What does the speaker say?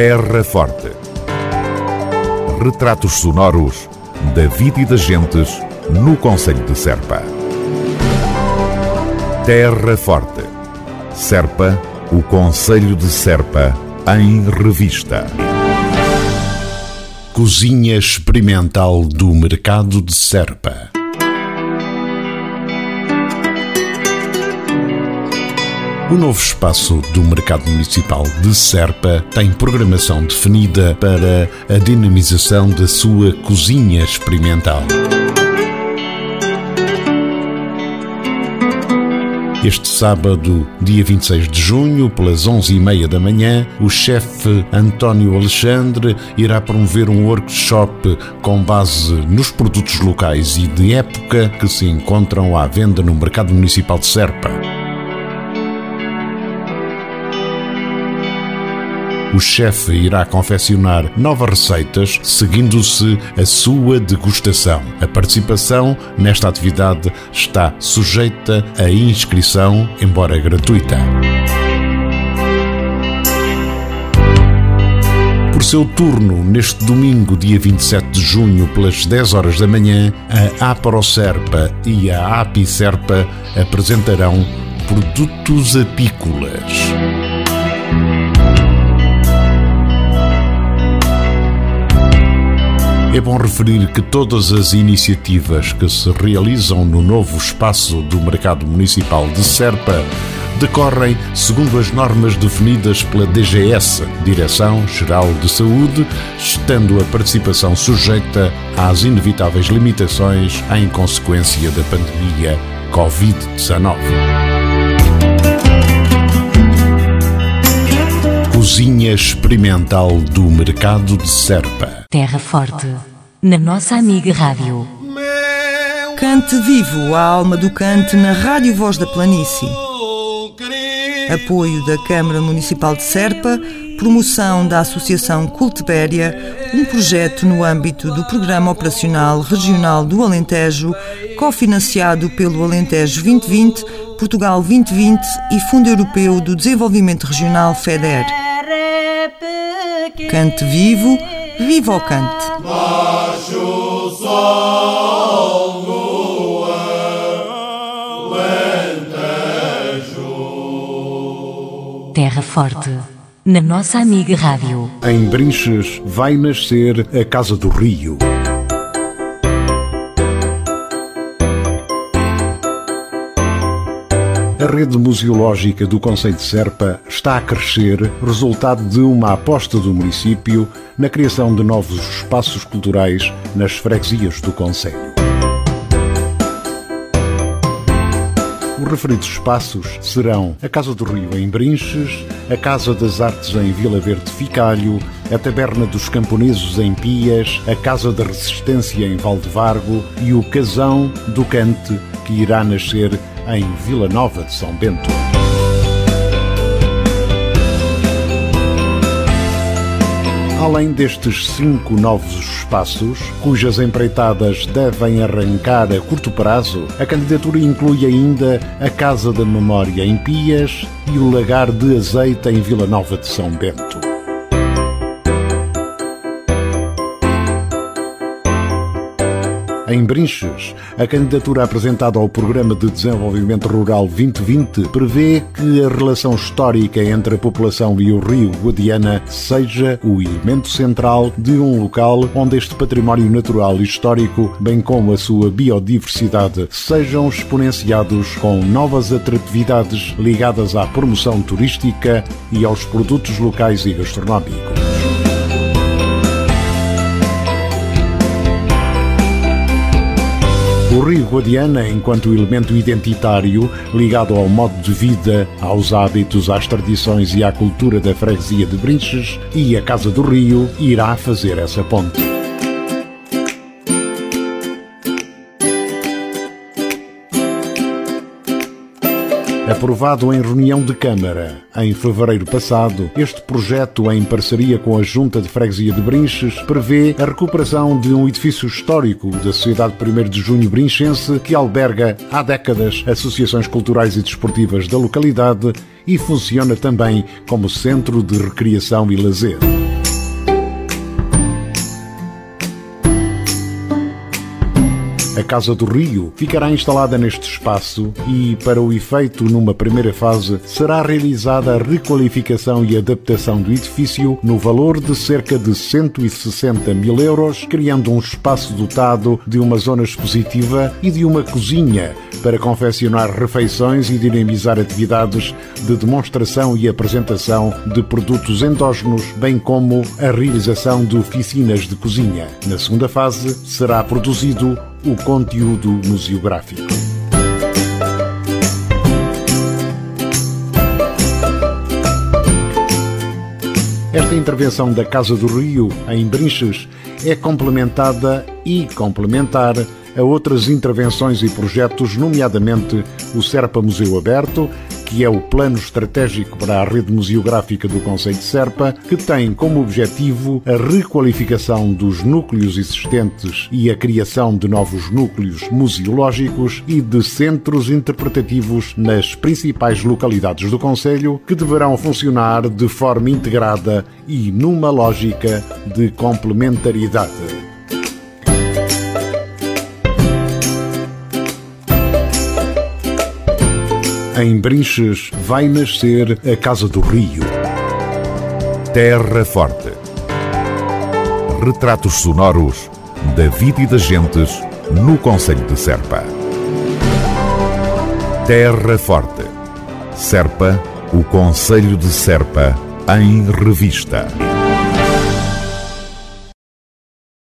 Terra Forte. Retratos sonoros da vida e das gentes no Conselho de Serpa. Terra Forte. Serpa, o Conselho de Serpa, em revista. Cozinha Experimental do Mercado de Serpa. O novo espaço do Mercado Municipal de Serpa tem programação definida para a dinamização da sua cozinha experimental. Este sábado, dia 26 de junho, pelas 11h30 da manhã, o chefe António Alexandre irá promover um workshop com base nos produtos locais e de época que se encontram à venda no Mercado Municipal de Serpa. O chefe irá confeccionar novas receitas, seguindo-se a sua degustação. A participação nesta atividade está sujeita à inscrição, embora gratuita. Por seu turno, neste domingo, dia 27 de junho, pelas 10 horas da manhã, a APROSERPA e a APISERPA apresentarão produtos apícolas. É bom referir que todas as iniciativas que se realizam no novo espaço do Mercado Municipal de Serpa decorrem segundo as normas definidas pela DGS, Direção-Geral de Saúde, estando a participação sujeita às inevitáveis limitações em consequência da pandemia Covid-19. Cozinha Experimental do Mercado de Serpa. Terra Forte, na nossa amiga Rádio. Cante vivo a alma do cante na Rádio Voz da Planície. Apoio da Câmara Municipal de Serpa, promoção da Associação Cultibéria, um projeto no âmbito do Programa Operacional Regional do Alentejo, cofinanciado pelo Alentejo 2020, Portugal 2020 e Fundo Europeu do Desenvolvimento Regional FEDER. Cante vivo, viva o cante. Baixo sol, lua, lentejo. Terra Forte, na nossa amiga Rádio. Em Brinches vai nascer a Casa do Rio. A rede museológica do Conselho de Serpa está a crescer, resultado de uma aposta do município na criação de novos espaços culturais nas freguesias do Conselho. Os referidos espaços serão a Casa do Rio em Brinches, a Casa das Artes em Vila Verde Ficalho, a Taberna dos Camponeses em Pias, a Casa da Resistência em Valdevargo e o Casão do Cante, que irá nascer em Vila Nova de São Bento. Além destes cinco novos espaços, cujas empreitadas devem arrancar a curto prazo, a candidatura inclui ainda a Casa da Memória em Pias e o Lagar de Azeite em Vila Nova de São Bento. Em Brinches, a candidatura apresentada ao Programa de Desenvolvimento Rural 2020 prevê que a relação histórica entre a população e o rio Guadiana seja o elemento central de um local onde este património natural e histórico, bem como a sua biodiversidade, sejam exponenciados com novas atratividades ligadas à promoção turística e aos produtos locais e gastronómicos. O Rio Guadiana, enquanto elemento identitário ligado ao modo de vida, aos hábitos, às tradições e à cultura da freguesia de Brinches e a Casa do Rio, irá fazer essa ponte. Aprovado em reunião de Câmara em fevereiro passado, este projeto, em parceria com a Junta de Freguesia de Brinches, prevê a recuperação de um edifício histórico da Sociedade 1 de Junho Brinchense que alberga há décadas associações culturais e desportivas da localidade e funciona também como centro de recreação e lazer. A Casa do Rio ficará instalada neste espaço e, para o efeito, numa primeira fase, será realizada a requalificação e adaptação do edifício no valor de cerca de 160 mil euros, criando um espaço dotado de uma zona expositiva e de uma cozinha para confeccionar refeições e dinamizar atividades de demonstração e apresentação de produtos endógenos, bem como a realização de oficinas de cozinha. Na segunda fase, será produzido o conteúdo museográfico. Esta intervenção da Casa do Rio, em Brinches, é complementada e complementar a outras intervenções e projetos, nomeadamente o Serpa Museu Aberto, que é o plano estratégico para a rede museográfica do Conselho de Serpa, que tem como objetivo a requalificação dos núcleos existentes e a criação de novos núcleos museológicos e de centros interpretativos nas principais localidades do Conselho, que deverão funcionar de forma integrada e numa lógica de complementaridade. Em Brinches vai nascer a Casa do Rio. Terra Forte. Retratos sonoros da vida e das gentes no Conselho de Serpa. Terra Forte. Serpa, o Conselho de Serpa, em revista.